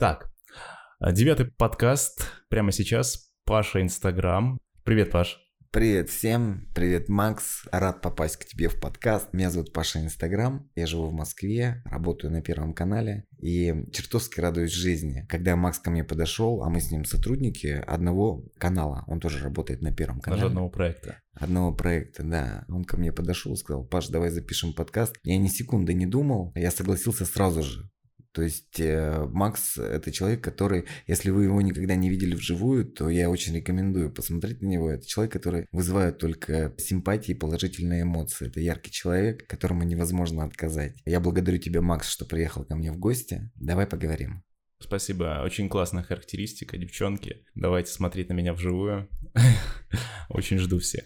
Так, девятый подкаст прямо сейчас. Паша Инстаграм. Привет, Паш. Привет всем, привет, Макс. Рад попасть к тебе в подкаст. Меня зовут Паша Инстаграм. Я живу в Москве, работаю на Первом канале и чертовски радуюсь жизни. Когда Макс ко мне подошел, а мы с ним сотрудники одного канала, он тоже работает на Первом канале. Даже одного проекта. Одного проекта, да. Он ко мне подошел и сказал, Паш, давай запишем подкаст. Я ни секунды не думал, я согласился сразу же. То есть э, Макс это человек, который, если вы его никогда не видели вживую, то я очень рекомендую посмотреть на него. Это человек, который вызывает только симпатии и положительные эмоции. Это яркий человек, которому невозможно отказать. Я благодарю тебя, Макс, что приехал ко мне в гости. Давай поговорим. Спасибо, очень классная характеристика, девчонки. Давайте смотреть на меня вживую. Очень жду всех.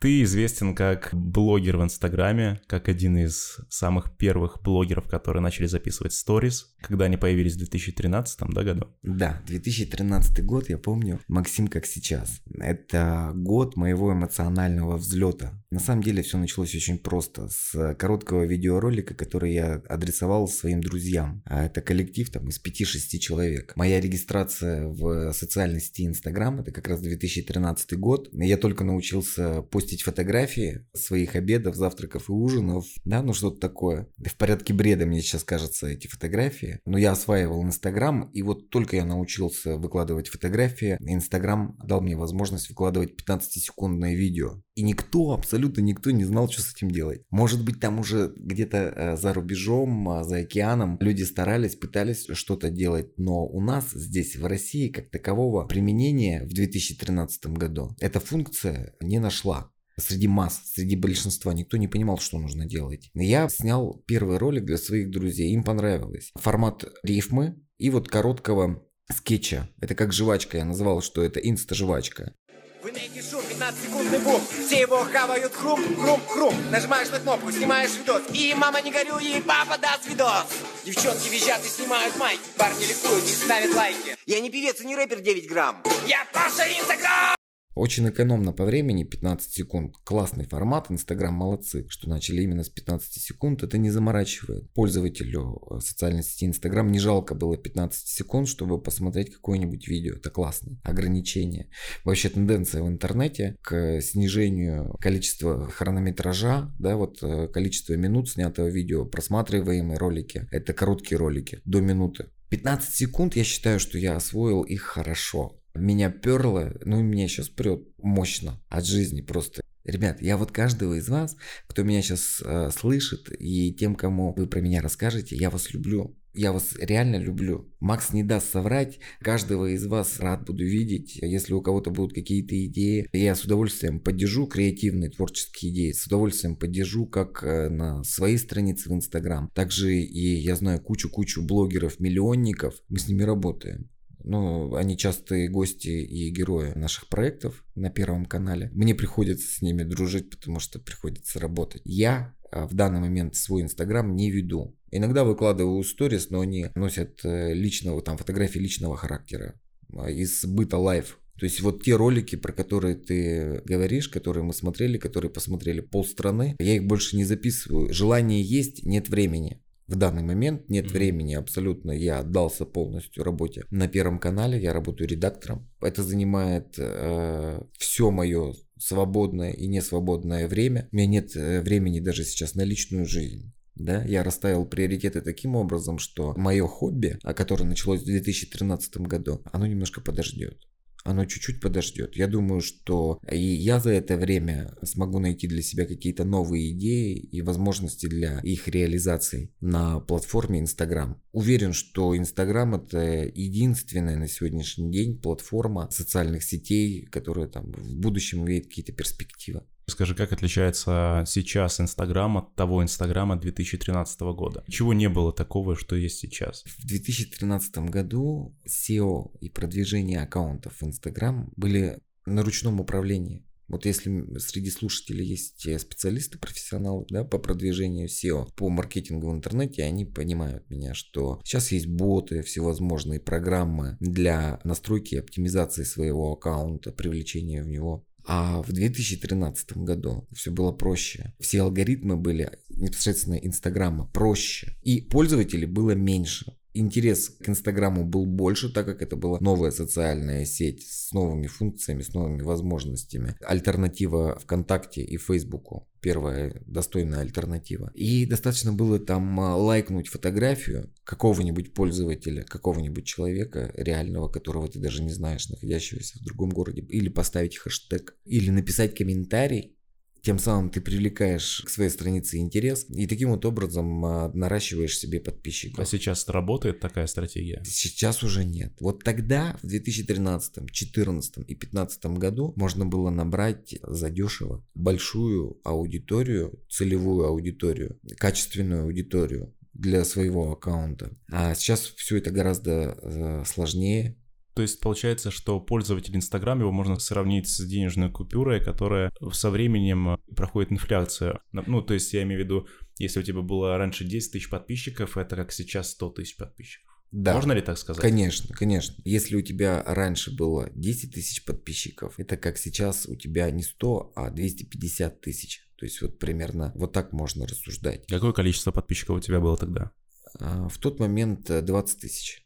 Ты известен как блогер в Инстаграме, как один из самых первых блогеров, которые начали записывать сторис, когда они появились в 2013 да, году? Да, 2013 год, я помню, Максим как сейчас. Это год моего эмоционального взлета. На самом деле все началось очень просто, с короткого видеоролика, который я адресовал своим друзьям. А это коллектив там из 5-6 человек. Моя регистрация в социальной сети Инстаграм, это как раз 2013 год. Я только научился постить фотографии своих обедов, завтраков и ужинов, да, ну что-то такое. В порядке бреда мне сейчас кажется эти фотографии. Но я осваивал Инстаграм, и вот только я научился выкладывать фотографии, Инстаграм дал мне возможность выкладывать 15-секундное видео. И никто, абсолютно никто не знал, что с этим делать. Может быть, там уже где-то э, за рубежом, а, за океаном люди старались, пытались что-то делать. Но у нас здесь, в России, как такового применения в 2013 году эта функция не нашла среди масс, среди большинства. Никто не понимал, что нужно делать. Я снял первый ролик для своих друзей. Им понравилось. Формат рифмы и вот короткого скетча. Это как жвачка. Я называл, что это инста-жвачка. Вы имеете шум, 15-секундный бум. Все его хавают хрум, хрум, хрум. Нажимаешь на кнопку, снимаешь видос. И мама не горюй, и папа даст видос. Девчонки визжат и снимают майки. Парни ликуют и ставят лайки. Я не певец и не рэпер 9 грамм. Я Паша Инстаграм! Очень экономно по времени, 15 секунд. Классный формат, Инстаграм молодцы, что начали именно с 15 секунд. Это не заморачивает. Пользователю э, социальной сети Инстаграм не жалко было 15 секунд, чтобы посмотреть какое-нибудь видео. Это классно. Ограничение. Вообще тенденция в интернете к снижению количества хронометража, да, вот э, количество минут снятого видео, просматриваемые ролики. Это короткие ролики, до минуты. 15 секунд, я считаю, что я освоил их хорошо меня перло, ну меня сейчас прет мощно от жизни просто. Ребят, я вот каждого из вас, кто меня сейчас э, слышит, и тем, кому вы про меня расскажете, я вас люблю. Я вас реально люблю. Макс не даст соврать. Каждого из вас рад буду видеть. Если у кого-то будут какие-то идеи, я с удовольствием поддержу креативные творческие идеи. С удовольствием поддержу как э, на своей странице в Инстаграм. Также и я знаю кучу-кучу блогеров, миллионников. Мы с ними работаем. Ну, они частые гости и герои наших проектов на Первом канале. Мне приходится с ними дружить, потому что приходится работать. Я а, в данный момент свой Инстаграм не веду. Иногда выкладываю сторис, но они носят э, личного, там, фотографии личного характера а, из быта лайф. То есть вот те ролики, про которые ты говоришь, которые мы смотрели, которые посмотрели полстраны, я их больше не записываю. Желание есть, нет времени в данный момент нет mm-hmm. времени абсолютно. Я отдался полностью работе на Первом канале. Я работаю редактором. Это занимает э, все мое свободное и несвободное время. У меня нет э, времени даже сейчас на личную жизнь. Да, я расставил приоритеты таким образом, что мое хобби, которое началось в 2013 году, оно немножко подождет оно чуть-чуть подождет. Я думаю, что и я за это время смогу найти для себя какие-то новые идеи и возможности для их реализации на платформе Instagram. Уверен, что Instagram это единственная на сегодняшний день платформа социальных сетей, которая там в будущем имеет какие-то перспективы. Скажи, как отличается сейчас Инстаграм от того Инстаграма 2013 года? Чего не было такого, что есть сейчас? В 2013 году SEO и продвижение аккаунтов в Инстаграм были на ручном управлении. Вот если среди слушателей есть специалисты, профессионалы да, по продвижению SEO, по маркетингу в интернете, они понимают меня, что сейчас есть боты, всевозможные программы для настройки и оптимизации своего аккаунта, привлечения в него а в 2013 году все было проще. Все алгоритмы были непосредственно Инстаграма проще. И пользователей было меньше. Интерес к Инстаграму был больше, так как это была новая социальная сеть с новыми функциями, с новыми возможностями. Альтернатива ВКонтакте и Фейсбуку. Первая достойная альтернатива. И достаточно было там а, лайкнуть фотографию какого-нибудь пользователя, какого-нибудь человека реального, которого ты даже не знаешь, находящегося в другом городе, или поставить хэштег, или написать комментарий, тем самым ты привлекаешь к своей странице интерес и таким вот образом а, наращиваешь себе подписчиков. А сейчас работает такая стратегия? Сейчас уже нет. Вот тогда, в 2013, 2014 и 2015 году можно было набрать задешево большую аудиторию, целевую аудиторию, качественную аудиторию для своего аккаунта. А сейчас все это гораздо э, сложнее, то есть получается, что пользователь Инстаграм его можно сравнить с денежной купюрой, которая со временем проходит инфляцию. Ну, то есть я имею в виду, если у тебя было раньше 10 тысяч подписчиков, это как сейчас 100 тысяч подписчиков. Да. Можно ли так сказать? Конечно, конечно. Если у тебя раньше было 10 тысяч подписчиков, это как сейчас у тебя не 100, а 250 тысяч. То есть вот примерно вот так можно рассуждать. Какое количество подписчиков у тебя было тогда? А, в тот момент 20 тысяч.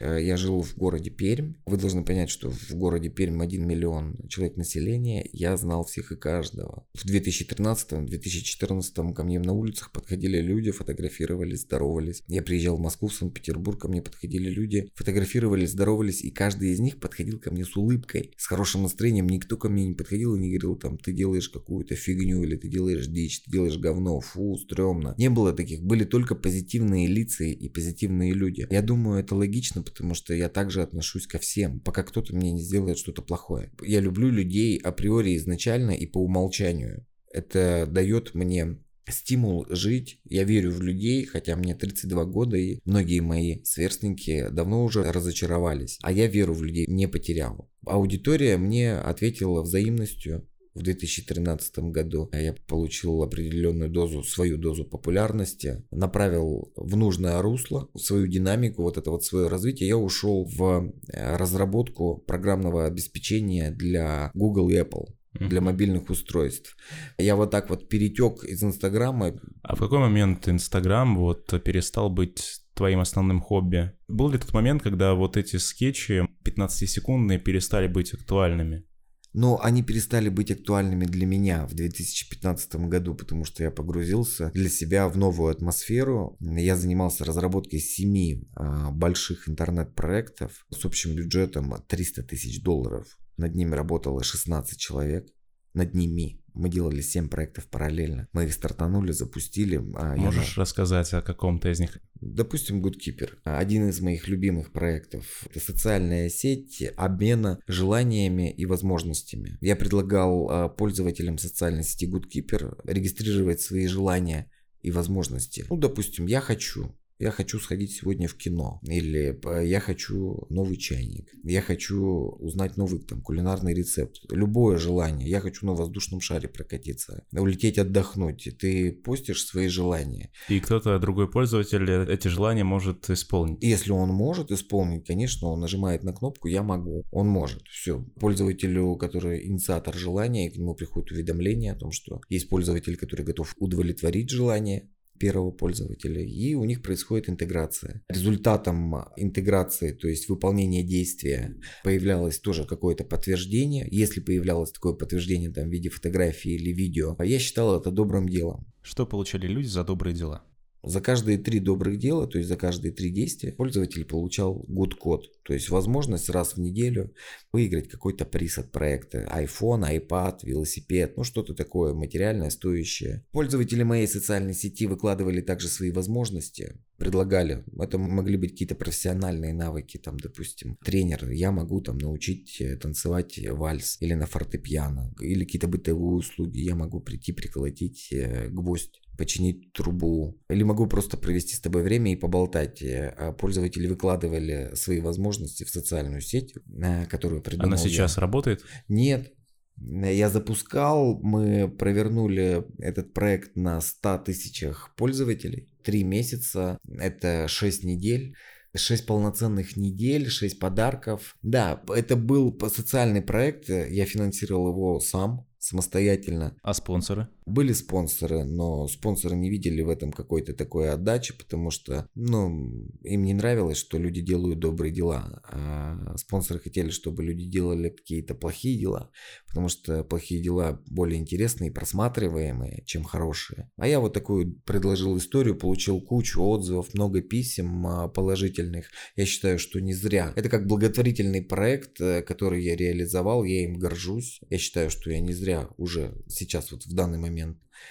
Э, я жил в городе Пермь. Вы должны понять, что в городе Пермь 1 миллион человек населения. Я знал всех и каждого. В 2013-2014 ко мне на улицах подходили люди, фотографировались, здоровались. Я приезжал в Москву, в Санкт-Петербург, ко мне подходили люди, фотографировались, здоровались, и каждый из них подходил ко мне с улыбкой, с хорошим настроением. Никто ко мне не подходил и не говорил, там, ты делаешь какую-то фигню, или ты делаешь дичь, ты делаешь говно, фу, стрёмно. Не было таких. Были только позитивные лица и позитивные люди. Я думаю, это логично, потому что я также отношусь ко всем, пока кто-то мне не сделает что-то плохое. Я люблю людей априори изначально и по умолчанию. Это дает мне стимул жить. Я верю в людей, хотя мне 32 года, и многие мои сверстники давно уже разочаровались. А я веру в людей не потерял. Аудитория мне ответила взаимностью в 2013 году я получил определенную дозу, свою дозу популярности, направил в нужное русло свою динамику, вот это вот свое развитие. Я ушел в э, разработку программного обеспечения для Google и Apple для мобильных устройств. Я вот так вот перетек из Инстаграма. А в какой момент Инстаграм вот перестал быть твоим основным хобби? Был ли тот момент, когда вот эти скетчи 15-секундные перестали быть актуальными? Но они перестали быть актуальными для меня в 2015 году, потому что я погрузился для себя в новую атмосферу. Я занимался разработкой семи а, больших интернет-проектов с общим бюджетом 300 тысяч долларов. Над ними работало 16 человек. Над ними мы делали 7 проектов параллельно. Мы их стартанули, запустили. А Можешь я... рассказать о каком-то из них? Допустим, Goodkeeper. Один из моих любимых проектов. Это социальная сеть обмена желаниями и возможностями. Я предлагал а, пользователям социальной сети Goodkeeper регистрировать свои желания и возможности. Ну, допустим, я хочу я хочу сходить сегодня в кино, или я хочу новый чайник, я хочу узнать новый там кулинарный рецепт, любое желание, я хочу на воздушном шаре прокатиться, улететь отдохнуть, ты постишь свои желания. И кто-то, другой пользователь, эти желания может исполнить. Если он может исполнить, конечно, он нажимает на кнопку «Я могу», он может, все. Пользователю, который инициатор желания, к нему приходит уведомление о том, что есть пользователь, который готов удовлетворить желание, первого пользователя, и у них происходит интеграция. Результатом интеграции, то есть выполнения действия, появлялось тоже какое-то подтверждение. Если появлялось такое подтверждение там, в виде фотографии или видео, я считал это добрым делом. Что получали люди за добрые дела? За каждые три добрых дела, то есть за каждые три действия, пользователь получал год-код, то есть возможность раз в неделю выиграть какой-то приз от проекта. iPhone, iPad, велосипед, ну что-то такое материальное, стоящее. Пользователи моей социальной сети выкладывали также свои возможности, предлагали. Это могли быть какие-то профессиональные навыки, там, допустим, тренер, я могу там научить э, танцевать вальс или на фортепиано, или какие-то бытовые услуги, я могу прийти приколотить э, гвоздь починить трубу. Или могу просто провести с тобой время и поболтать. Э, а пользователи выкладывали свои возможности в социальную сеть, э, которую придумал Она сейчас я. работает? Нет. Я запускал, мы провернули этот проект на 100 тысячах пользователей. Три месяца, это 6 недель. 6 полноценных недель, 6 подарков. Да, это был социальный проект, я финансировал его сам, самостоятельно. А спонсоры? Были спонсоры, но спонсоры не видели в этом какой-то такой отдачи, потому что, ну, им не нравилось, что люди делают добрые дела. А спонсоры хотели, чтобы люди делали какие-то плохие дела, потому что плохие дела более интересные и просматриваемые, чем хорошие. А я вот такую предложил историю, получил кучу отзывов, много писем а, положительных. Я считаю, что не зря. Это как благотворительный проект, э, который я реализовал, я им горжусь. Я считаю, что я не зря уже сейчас вот в данный момент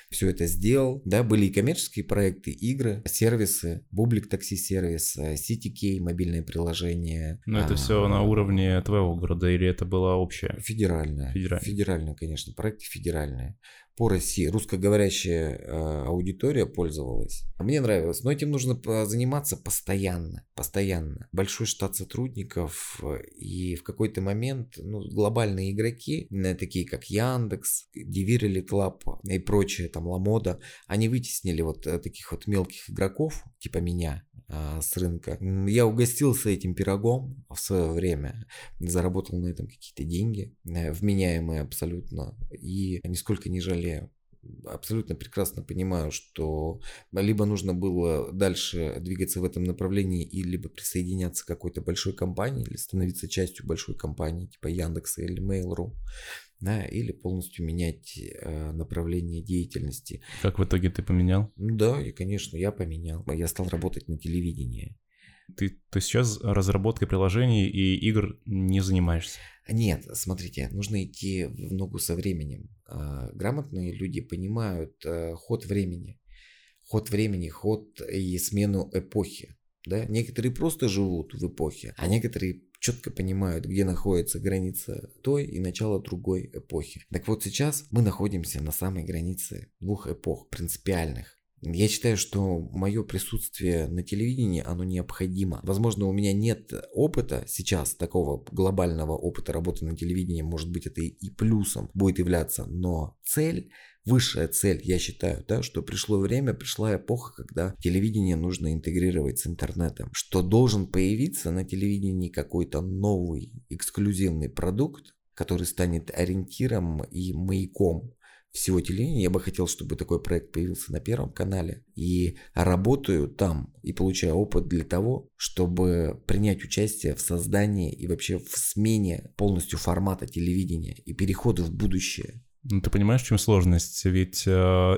все это сделал. Да, были и коммерческие проекты, игры, сервисы, Бублик такси сервис, CityKey, мобильное приложение. Но это а, все на уровне твоего города или это было общее? Федеральное. Федеральное. Федеральное, конечно, проекты федеральные по России русскоговорящая э, аудитория пользовалась. Мне нравилось, но этим нужно заниматься постоянно, постоянно. Большой штат сотрудников э, и в какой-то момент ну, глобальные игроки, такие как Яндекс, Divirely Club и прочие, там Ламода, они вытеснили вот э, таких вот мелких игроков, типа меня, с рынка. Я угостился этим пирогом в свое время, заработал на этом какие-то деньги, э, вменяемые абсолютно, и нисколько не жалею абсолютно прекрасно понимаю, что либо нужно было дальше двигаться в этом направлении и либо присоединяться к какой-то большой компании или становиться частью большой компании типа Яндекса или Mail.ru да, или полностью менять э, направление деятельности. Как в итоге ты поменял? Ну да, и, конечно, я поменял. Я стал работать на телевидении. Ты, ты сейчас разработкой приложений и игр не занимаешься? Нет, смотрите, нужно идти в ногу со временем. Э, грамотные люди понимают э, ход времени. Ход времени, ход и смену эпохи. Да? Некоторые просто живут в эпохе, а некоторые четко понимают, где находится граница той и начало другой эпохи. Так вот сейчас мы находимся на самой границе двух эпох принципиальных. Я считаю, что мое присутствие на телевидении, оно необходимо. Возможно, у меня нет опыта сейчас, такого глобального опыта работы на телевидении, может быть, это и плюсом будет являться, но цель высшая цель, я считаю, да, что пришло время, пришла эпоха, когда телевидение нужно интегрировать с интернетом, что должен появиться на телевидении какой-то новый эксклюзивный продукт, который станет ориентиром и маяком всего телевидения. Я бы хотел, чтобы такой проект появился на Первом канале. И работаю там и получаю опыт для того, чтобы принять участие в создании и вообще в смене полностью формата телевидения и переходу в будущее. Ну, ты понимаешь, в чем сложность? Ведь э,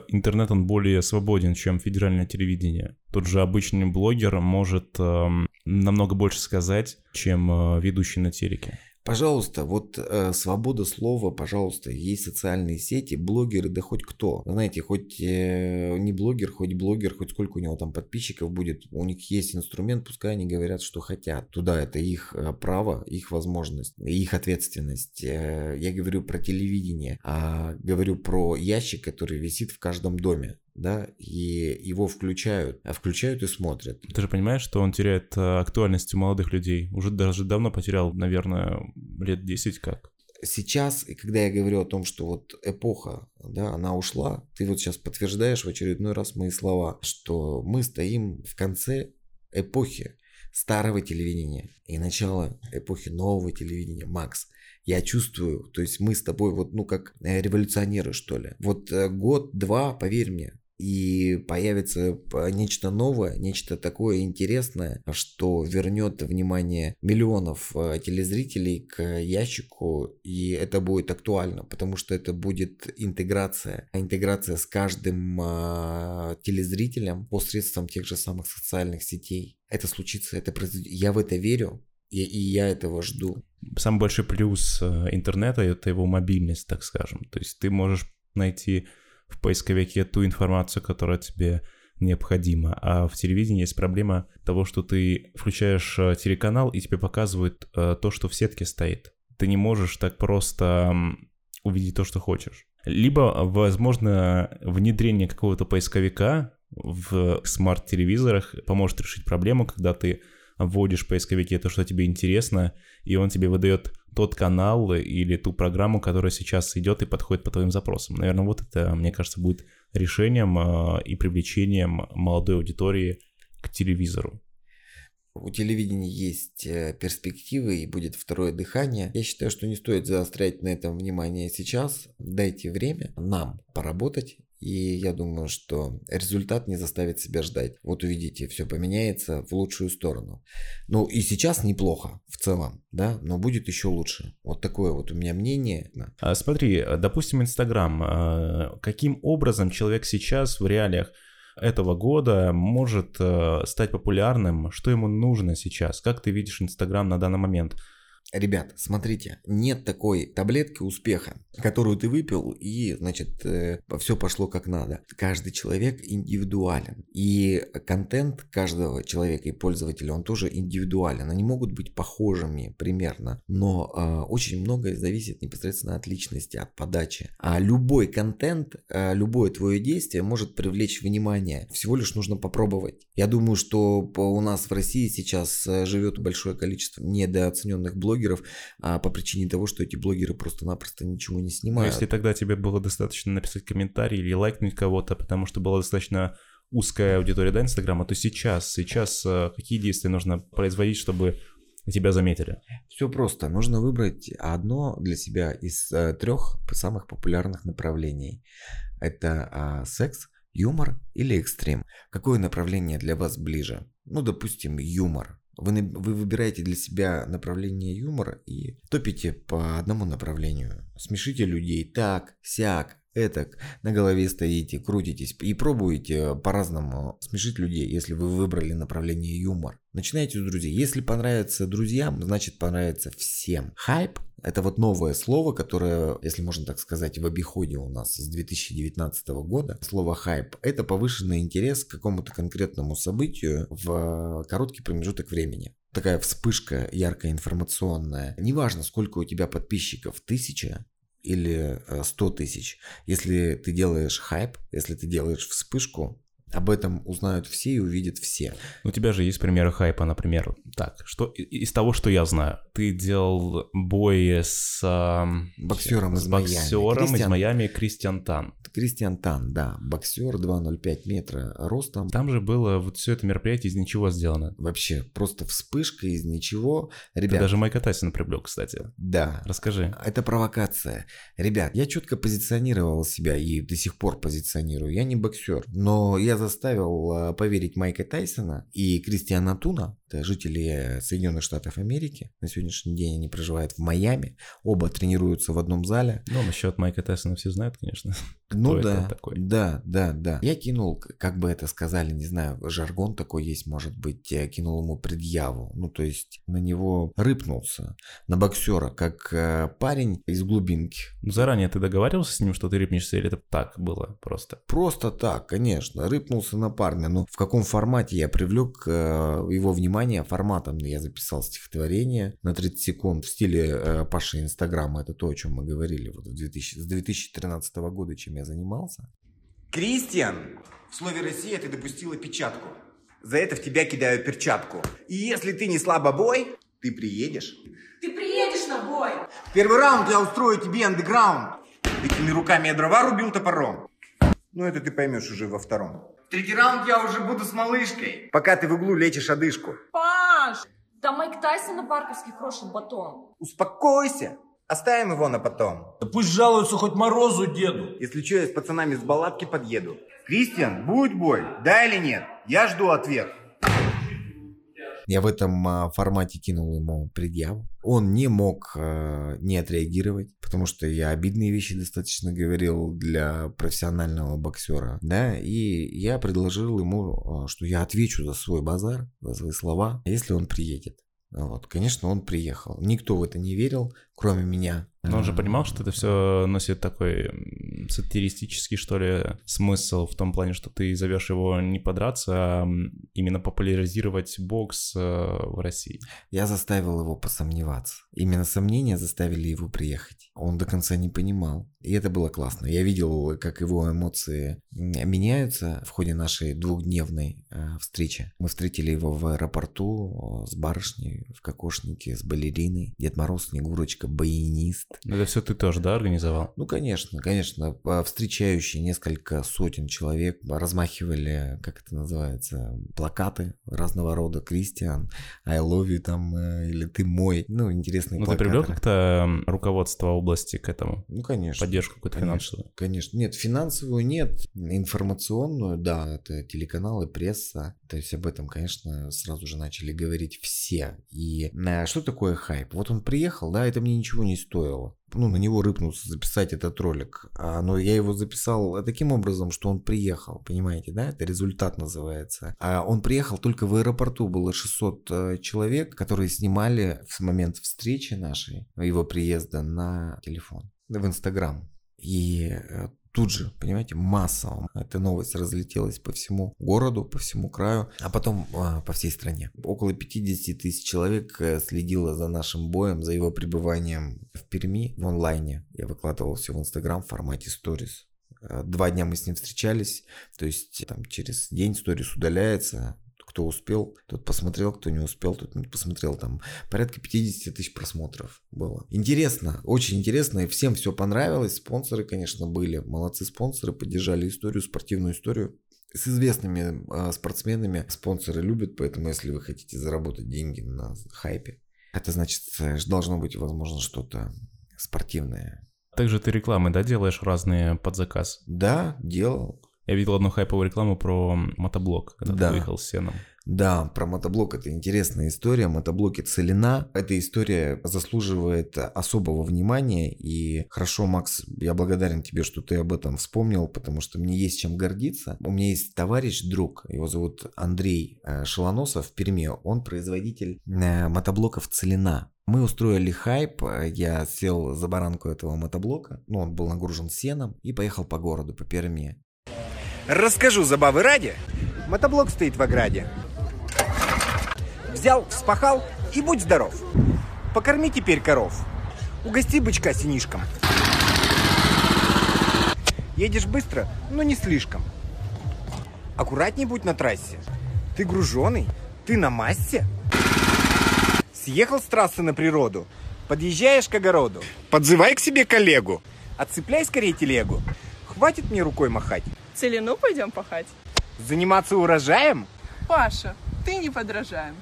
интернет, он более свободен, чем федеральное телевидение. Тот же обычный блогер может э, намного больше сказать, чем э, ведущий на телеке. Пожалуйста, вот э, свобода слова, пожалуйста, есть социальные сети, блогеры, да хоть кто. Знаете, хоть э, не блогер, хоть блогер, хоть сколько у него там подписчиков будет, у них есть инструмент, пускай они говорят, что хотят. Туда это их э, право, их возможность, их ответственность. Э, я говорю про телевидение, а говорю про ящик, который висит в каждом доме да, и его включают, а включают и смотрят. Ты же понимаешь, что он теряет э, актуальность у молодых людей? Уже даже давно потерял, наверное, лет 10 как. Сейчас, и когда я говорю о том, что вот эпоха, да, она ушла, ты вот сейчас подтверждаешь в очередной раз мои слова, что мы стоим в конце эпохи старого телевидения и начала эпохи нового телевидения, Макс. Я чувствую, то есть мы с тобой вот, ну, как э, революционеры, что ли. Вот э, год-два, поверь мне, и появится нечто новое, нечто такое интересное, что вернет внимание миллионов э, телезрителей к ящику, и это будет актуально, потому что это будет интеграция, интеграция с каждым э, телезрителем посредством тех же самых социальных сетей. Это случится, это произойдет. Я в это верю, и, и я этого жду. Самый большой плюс э, интернета это его мобильность, так скажем. То есть ты можешь найти в поисковике ту информацию, которая тебе необходима. А в телевидении есть проблема того, что ты включаешь э, телеканал, и тебе показывают э, то, что в сетке стоит. Ты не можешь так просто увидеть то, что хочешь. Либо, возможно, внедрение какого-то поисковика в смарт-телевизорах поможет решить проблему, когда ты вводишь в поисковике то, что тебе интересно, и он тебе выдает тот канал или ту программу, которая сейчас идет и подходит по твоим запросам. Наверное, вот это, мне кажется, будет решением э, и привлечением молодой аудитории к телевизору. У телевидения есть э, перспективы и будет второе дыхание. Я считаю, что не стоит заострять на этом внимание сейчас. Дайте время нам поработать И я думаю, что результат не заставит себя ждать. Вот увидите, все поменяется в лучшую сторону. Ну и сейчас неплохо в целом, да, но будет еще лучше. Вот такое вот у меня мнение. А, смотри, допустим, Инстаграм. А, каким образом человек сейчас в реалиях этого года может э, стать популярным? Что ему нужно сейчас? Как ты видишь Инстаграм на данный момент? Ребят, смотрите, нет такой таблетки успеха, которую ты выпил и, значит, э, все пошло как надо. Каждый человек индивидуален. И контент каждого человека и пользователя, он тоже индивидуален. Они могут быть похожими примерно, но э, очень многое зависит непосредственно от личности, от подачи. А любой контент, э, любое твое действие может привлечь внимание. Всего лишь нужно попробовать. Я думаю, что у нас в России сейчас э, живет большое количество недооцененных блогеров, блогеров а, по причине того, что эти блогеры просто-напросто ничего не снимают. Но если тогда тебе было достаточно написать комментарий или лайкнуть кого-то, потому что была достаточно узкая аудитория до Инстаграма, то сейчас, сейчас а, какие действия нужно производить, чтобы тебя заметили? Все просто. Нужно выбрать одно для себя из э, трех самых популярных направлений. Это а, секс, юмор или экстрим. Какое направление для вас ближе? Ну, допустим, юмор. Вы, вы выбираете для себя направление юмора и топите по одному направлению. Смешите людей так, сяк, этак, на голове стоите, крутитесь и пробуете по-разному смешить людей, если вы выбрали направление юмор. Начинайте с друзей. Если понравится друзьям, значит понравится всем. Хайп – это вот новое слово, которое, если можно так сказать, в обиходе у нас с 2019 года. Слово хайп – это повышенный интерес к какому-то конкретному событию в короткий промежуток времени такая вспышка яркая информационная. Неважно, сколько у тебя подписчиков, тысяча или 100 тысяч. Если ты делаешь хайп, если ты делаешь вспышку, об этом узнают все и увидят все. У тебя же есть примеры хайпа, например. Так, что из того, что я знаю, ты делал бой с боксером из. Боксером из Майами Кристиан Тан. Кристиан Тан, да, боксер 2,05 метра ростом. Там же было вот все это мероприятие из ничего сделано. Вообще, просто вспышка из ничего. Ребят, Ты даже Майка Тайсона привлек, кстати. Да. Расскажи. Это провокация. Ребят, я четко позиционировал себя и до сих пор позиционирую. Я не боксер, но я заставил э, поверить Майка Тайсона и Кристиана Туна, это жители Соединенных Штатов Америки. На сегодняшний день они проживают в Майами. Оба тренируются в одном зале. Ну, насчет Майка Тайсона все знают, конечно. Ну да, такой. да, да, да. Я кинул, как бы это сказали, не знаю, жаргон такой есть, может быть, я кинул ему предъяву. Ну, то есть на него рыпнулся, на боксера, как э, парень из глубинки. Ну, заранее ты договаривался с ним, что ты рыпнешься, или это так было просто? Просто так, конечно. Рыпнулся на парня. Но в каком формате я привлек э, его внимание форматом? Я записал стихотворение на 30 секунд в стиле э, Паши Инстаграма. Это то, о чем мы говорили вот в 2000, с 2013 года, чем я занимался. Кристиан, в слове «Россия» ты допустила печатку. За это в тебя кидают перчатку. И если ты не слабобой, ты приедешь. Ты приедешь на бой. В первый раунд я устрою тебе андеграунд. Этими руками я дрова рубил топором. Ну, это ты поймешь уже во втором. Третий раунд я уже буду с малышкой. Пока ты в углу лечишь одышку. Паш, да Майк Тайсон на Парковский крошит батон. Успокойся. Оставим его на потом. Да пусть жалуются хоть Морозу деду. Если что, я с пацанами с балатки подъеду. Кристиан, будет бой? Да или нет? Я жду ответ. Я в этом а, формате кинул ему предъяву. Он не мог а, не отреагировать, потому что я обидные вещи достаточно говорил для профессионального боксера. Да, и я предложил ему, а, что я отвечу за свой базар, за свои слова, если он приедет. Вот, конечно, он приехал. Никто в это не верил, кроме меня. Но он же понимал, что это все носит такой сатиристический, что ли, смысл в том плане, что ты зовешь его не подраться, а именно популяризировать бокс э, в России. Я заставил его посомневаться. Именно сомнения заставили его приехать. Он до конца не понимал. И это было классно. Я видел, как его эмоции меняются в ходе нашей двухдневной э, встречи. Мы встретили его в аэропорту с барышней, в кокошнике, с балериной. Дед Мороз, Снегурочка, баянист Это все ты тоже, да, организовал? Ну, конечно, конечно. Встречающие несколько сотен человек размахивали, как это называется, плакаты разного рода. Кристиан, I love you там, э, или ты мой. Ну, интересные Ну, ты плакаты. привлек как-то руководство области к этому? Ну, конечно. Поддержку какую-то финансовую? Конечно. Нет, финансовую нет. Информационную, да, это телеканалы, пресса. То есть об этом, конечно, сразу же начали говорить все. И э, что такое хайп? Вот он приехал, да, это мне ничего не стоило. Ну, на него рыпнуться, записать этот ролик. А, но я его записал таким образом, что он приехал, понимаете, да? Это результат называется. А он приехал только в аэропорту, было 600 э, человек, которые снимали в момент встречи нашей, его приезда на телефон, в Инстаграм. И э, тут же, понимаете, массово эта новость разлетелась по всему городу, по всему краю, а потом а, по всей стране. Около 50 тысяч человек э, следило за нашим боем, за его пребыванием в Перми в онлайне. Я выкладывал все в Инстаграм в формате сторис. Э, Два дня мы с ним встречались, то есть там через день сторис удаляется, кто успел, тот посмотрел, кто не успел, тот не посмотрел. Там порядка 50 тысяч просмотров было. Интересно, очень интересно, и всем все понравилось. Спонсоры, конечно, были. Молодцы спонсоры, поддержали историю, спортивную историю. С известными э, спортсменами спонсоры любят, поэтому если вы хотите заработать деньги на хайпе, это значит, э, должно быть, возможно, что-то спортивное. Также ты рекламы, да, делаешь разные под заказ? Да, делал. Я видел одну хайповую рекламу про мотоблок, когда Да. ты выехал с сеном. Да, про мотоблок это интересная история. Мотоблоки Целина. Эта история заслуживает особого внимания. И хорошо, Макс, я благодарен тебе, что ты об этом вспомнил, потому что мне есть чем гордиться. У меня есть товарищ, друг, его зовут Андрей э, Шелоносов в Перми. Он производитель э, мотоблоков Целина. Мы устроили хайп, я сел за баранку этого мотоблока, ну, он был нагружен сеном, и поехал по городу, по Перми. Расскажу забавы ради. Мотоблок стоит в ограде. Взял, вспахал и будь здоров. Покорми теперь коров. Угости бычка синишком. Едешь быстро, но не слишком. Аккуратней будь на трассе. Ты груженый, ты на массе. Съехал с трассы на природу. Подъезжаешь к огороду. Подзывай к себе коллегу. Отцепляй скорее телегу. Хватит мне рукой махать. Целину пойдем пахать? Заниматься урожаем? Паша, ты не подражаем.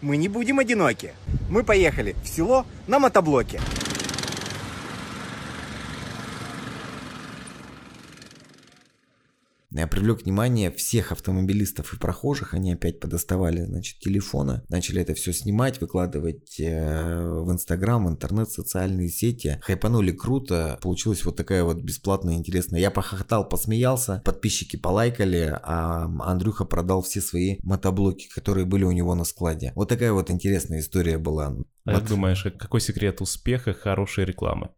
Мы не будем одиноки. Мы поехали в село на мотоблоке. Привлек внимание всех автомобилистов и прохожих. Они опять подоставали, значит, телефоны. Начали это все снимать, выкладывать э, в Инстаграм, интернет, социальные сети. Хайпанули круто. Получилась вот такая вот бесплатная, интересная. Я похохотал, посмеялся. Подписчики полайкали, а Андрюха продал все свои мотоблоки, которые были у него на складе. Вот такая вот интересная история была. А Вот. как думаешь, а какой секрет успеха хорошей рекламы?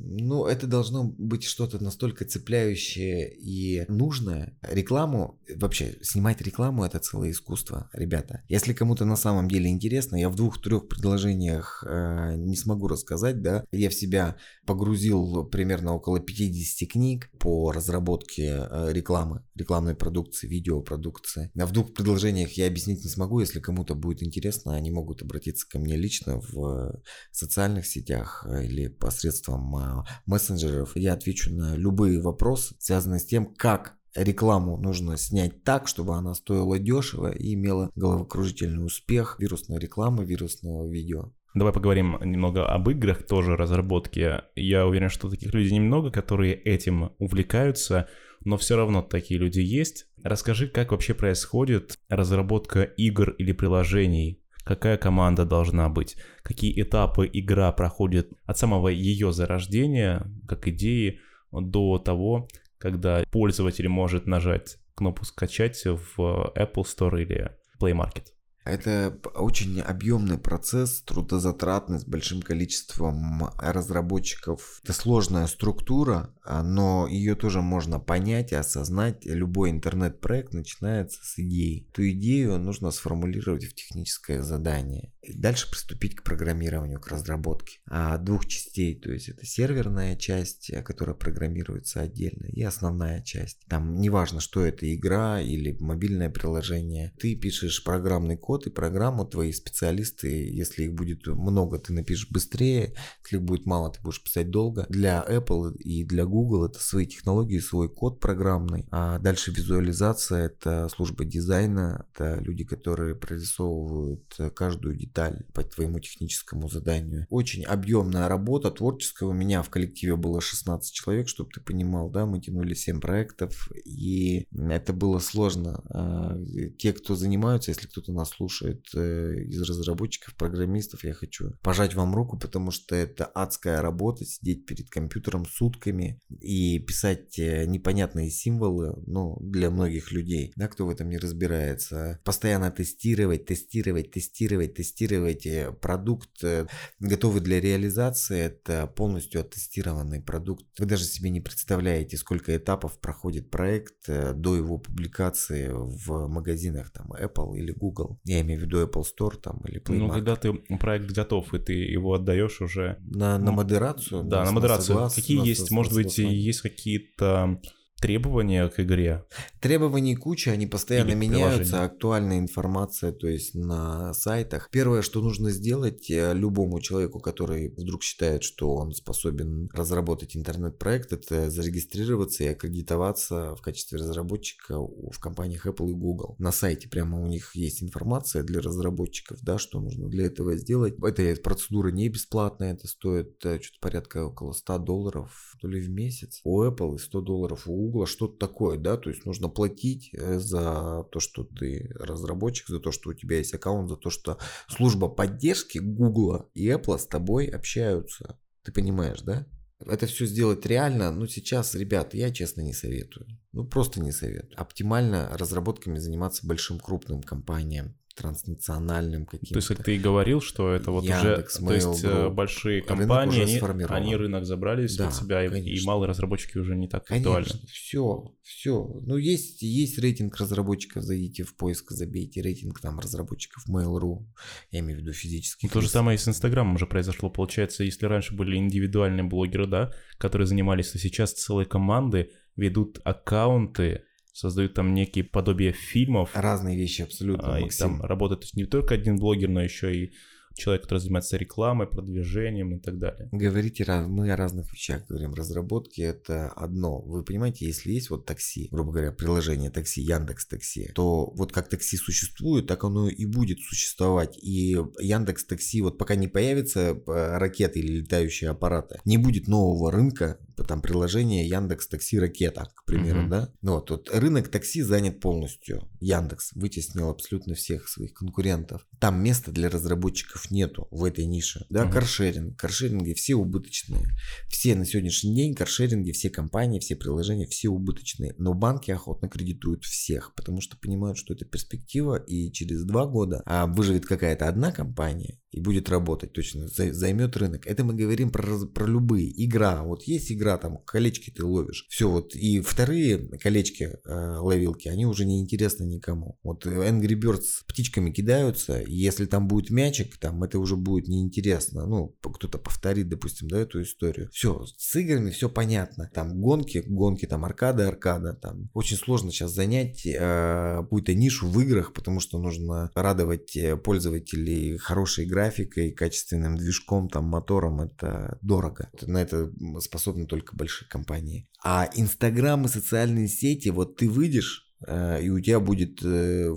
Ну, это должно быть что-то настолько цепляющее и нужное. Рекламу, вообще, снимать рекламу это целое искусство, ребята. Если кому-то на самом деле интересно, я в двух-трех предложениях э, не смогу рассказать, да. Я в себя погрузил примерно около 50 книг по разработке э, рекламы, рекламной продукции, видеопродукции. А в двух предложениях я объяснить не смогу, если кому-то будет интересно, они могут обратиться ко мне лично в социальных сетях э, или посредством э, мессенджеров. Я отвечу на любые вопросы, связанные с тем, как рекламу нужно снять так, чтобы она стоила дешево и имела головокружительный успех. Вирусная реклама, вирусного видео. Давай поговорим немного об играх, тоже разработке. Я уверен, что таких людей немного, которые этим увлекаются, но все равно такие люди есть. Расскажи, как вообще происходит разработка игр или приложений какая команда должна быть, какие этапы игра проходит от самого ее зарождения, как идеи, до того, когда пользователь может нажать кнопку «Скачать» в Apple Store или Play Market. Это очень объемный процесс, трудозатратный, с большим количеством разработчиков. Это сложная структура, но ее тоже можно понять и осознать. Любой интернет-проект начинается с идеи. Ту идею нужно сформулировать в техническое задание. И дальше приступить к программированию, к разработке. А двух частей, то есть это серверная часть, э, которая программируется отдельно, и основная часть. Там неважно, что это игра или мобильное приложение. Ты пишешь программный код и программу, твои специалисты, если их будет много, ты напишешь быстрее, если их будет мало, ты будешь писать долго. Для Apple и для Google это свои технологии, свой код программный. А дальше визуализация, это служба дизайна, это люди, которые прорисовывают каждую деталь по твоему техническому заданию. Очень объемная работа, творческая. У меня в коллективе было 16 человек, чтобы ты понимал, да, мы тянули 7 проектов, и это было сложно. А, те, кто занимаются, если кто-то нас слушает э, из разработчиков, программистов, я хочу пожать вам руку, потому что это адская работа, сидеть перед компьютером сутками и писать э, непонятные символы, ну, для многих людей, да, кто в этом не разбирается. Постоянно тестировать, тестировать, тестировать, тестировать э, продукт, э, готовый для реализации, это полностью оттестированный продукт. Вы даже себе не представляете, сколько этапов проходит проект до его публикации в магазинах там Apple или Google. Я имею в виду Apple Store там или Play Ну, когда ты проект готов, и ты его отдаешь уже На, на модерацию? Да, на модерацию. Какие есть, может быть, есть какие-то требования к игре? Требований куча, они постоянно Или меняются, актуальная информация, то есть на сайтах. Первое, что нужно сделать э, любому человеку, который вдруг считает, что он способен разработать интернет-проект, это зарегистрироваться и аккредитоваться в качестве разработчика в компаниях Apple и Google. На сайте прямо у них есть информация для разработчиков, да, что нужно для этого сделать. Эта процедура не бесплатная, это стоит э, что-то порядка около 100 долларов то ли в месяц. У Apple и 100 долларов у Google, что-то такое, да, то есть нужно платить э, за то, что ты разработчик, за то, что у тебя есть аккаунт, за то, что служба поддержки Google и Apple с тобой общаются. Ты понимаешь, да? Это все сделать реально, ну сейчас, ребят, я честно не советую. Ну просто не советую. Оптимально разработками заниматься большим крупным компаниям, транснациональным каким-то. То есть, как ты и говорил, что это вот Яндекс, уже, то есть, э, Mail.ru. большие компании, они, они рынок забрали Да, под себя, и- и конечно. малые разработчики уже не так актуальны. Конечно, все, все. Ну, есть, есть рейтинг разработчиков, зайдите в поиск, забейте рейтинг там разработчиков Mail.ru, я имею в виду физических Ну, То же самое и с Инстаграмом уже произошло. Получается, если раньше были индивидуальные блогеры, да, которые занимались, то сейчас целые команды ведут аккаунты, создают там некие подобия фильмов, Разные вещи абсолютно, а, и Максим. там работает то есть не только один блогер, но еще и человек, который занимается рекламой, продвижением и так далее. Говорите, раз- мы о разных вещах говорим. Разработки это одно. Вы понимаете, если есть вот такси, грубо говоря, приложение такси, Яндекс Такси, то вот как такси существует, так оно и будет существовать. И Яндекс Такси, вот пока не появятся э, ракеты или летающие аппараты, не будет нового рынка, там приложение Яндекс Такси Ракета, к примеру, Мгм. да? Ну вот, вот рынок такси занят полностью. Яндекс вытеснил абсолютно всех своих конкурентов. Там места для разработчиков нету в этой нише. Да, Мгм. каршеринг. Каршеринги все убыточные. Все на сегодняшний день каршеринги, все компании, все приложения, все убыточные. Но банки охотно кредитуют всех, потому что понимают, что это перспектива, и через два года а, выживет какая-то одна компания и будет работать точно, за- займет рынок. Это мы говорим про, про любые. Игра. Вот есть игра, там колечки ты ловишь. Все, вот. И вторые колечки, э, ловилки, они уже не интересны никому. Вот э, Angry Birds птичками кидаются, и если там будет мячик, там это уже будет неинтересно. Ну, кто-то повторит, допустим, да, эту историю. Все, с играми все понятно. Там гонки, гонки, там аркада, аркада. Там очень сложно сейчас занять э, какую-то нишу в играх, потому что нужно радовать э, пользователей хорошей графикой, качественным движком, там, мотором. Это дорого. На это способны только большие компании. А Инстаграм и социальные сети, вот ты выйдешь, э, и у тебя будет э,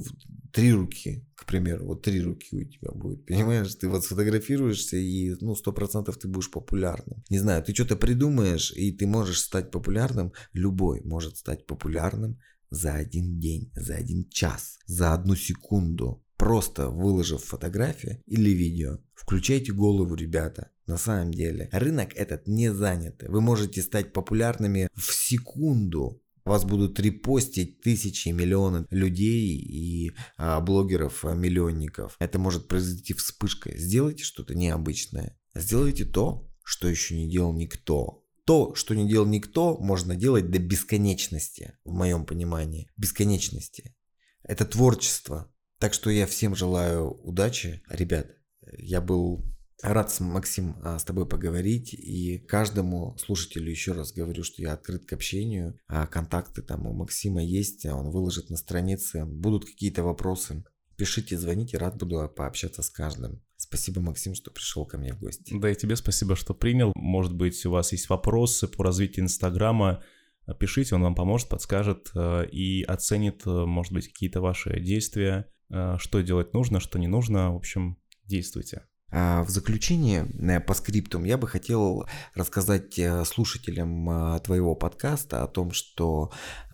три руки, к примеру, вот три руки у тебя будет, понимаешь? Ты вот сфотографируешься, и, ну, сто процентов ты будешь популярным. Не знаю, ты что-то придумаешь, и ты можешь стать популярным, любой может стать популярным за один день, за один час, за одну секунду, просто выложив фотографию или видео. Включайте голову, ребята. На самом деле, рынок этот не занят. Вы можете стать популярными в секунду. Вас будут репостить тысячи, миллионы людей и а, блогеров, а. Это может произойти вспышкой. Сделайте что-то необычное. Сделайте то, что еще не делал никто. То, что не делал никто, можно делать до бесконечности, в моем понимании. Бесконечности. Это творчество. Так что я всем желаю удачи. Ребят, я был рад, Максим, а, с тобой поговорить. И каждому слушателю еще раз говорю, что я открыт к общению. А контакты там у Максима есть, он выложит на странице. Будут какие-то вопросы, пишите, звоните, рад буду пообщаться с каждым. Спасибо, Максим, что пришел ко мне в гости. Да и тебе спасибо, что принял. Может быть, у вас есть вопросы по развитию Инстаграма, пишите, он вам поможет, подскажет э, и оценит, э, может быть, какие-то ваши действия, что делать нужно, что не нужно. В общем, действуйте. А в заключение по скриптум я бы хотел рассказать слушателям твоего подкаста о том, что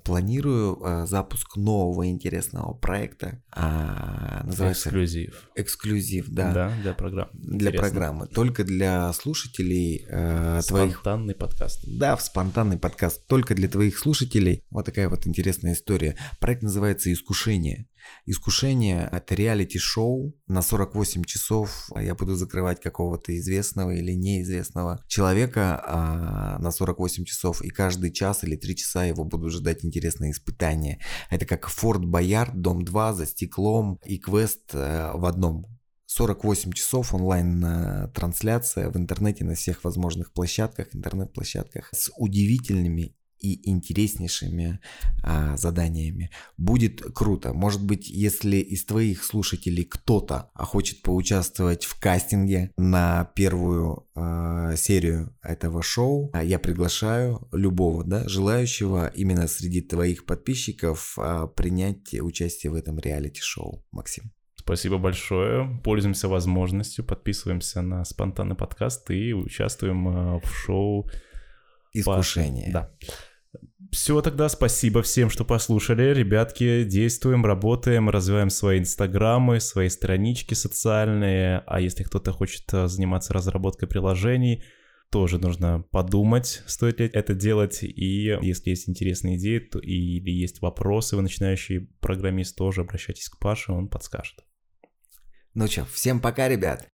планирую э, запуск нового интересного проекта. А, называется эксклюзив. Эксклюзив, да. Да, для программы. Для Интересно. программы. Только для слушателей э, твоих. Спонтанный подкаст. Да, в спонтанный подкаст. Только для твоих слушателей. Вот такая вот интересная история. Проект называется «Искушение». Искушение – это реалити-шоу на 48 часов. Я буду закрывать какого-то известного или неизвестного человека а, на 48 часов, и каждый час или три часа его буду ждать интересные испытания. Это как Форт Боярд, Дом 2 за стеклом и квест э, в одном. 48 часов онлайн э, трансляция в интернете на всех возможных площадках, интернет-площадках с удивительными и интереснейшими а, заданиями. Будет круто. Может быть, если из твоих слушателей кто-то хочет поучаствовать в кастинге на первую а, серию этого шоу, а, я приглашаю любого да, желающего именно среди твоих подписчиков а, принять участие в этом реалити-шоу. Максим. Спасибо большое. Пользуемся возможностью, подписываемся на спонтанный подкаст и участвуем а, в шоу Искушение. Да. Все тогда, спасибо всем, что послушали. Ребятки, действуем, работаем, развиваем свои инстаграмы, свои странички социальные. А если кто-то хочет э, заниматься разработкой приложений, тоже нужно подумать, стоит ли это делать. И если есть интересные идеи то, или есть вопросы, вы начинающий программист, тоже обращайтесь к Паше, он подскажет. Ну что, всем пока, ребят.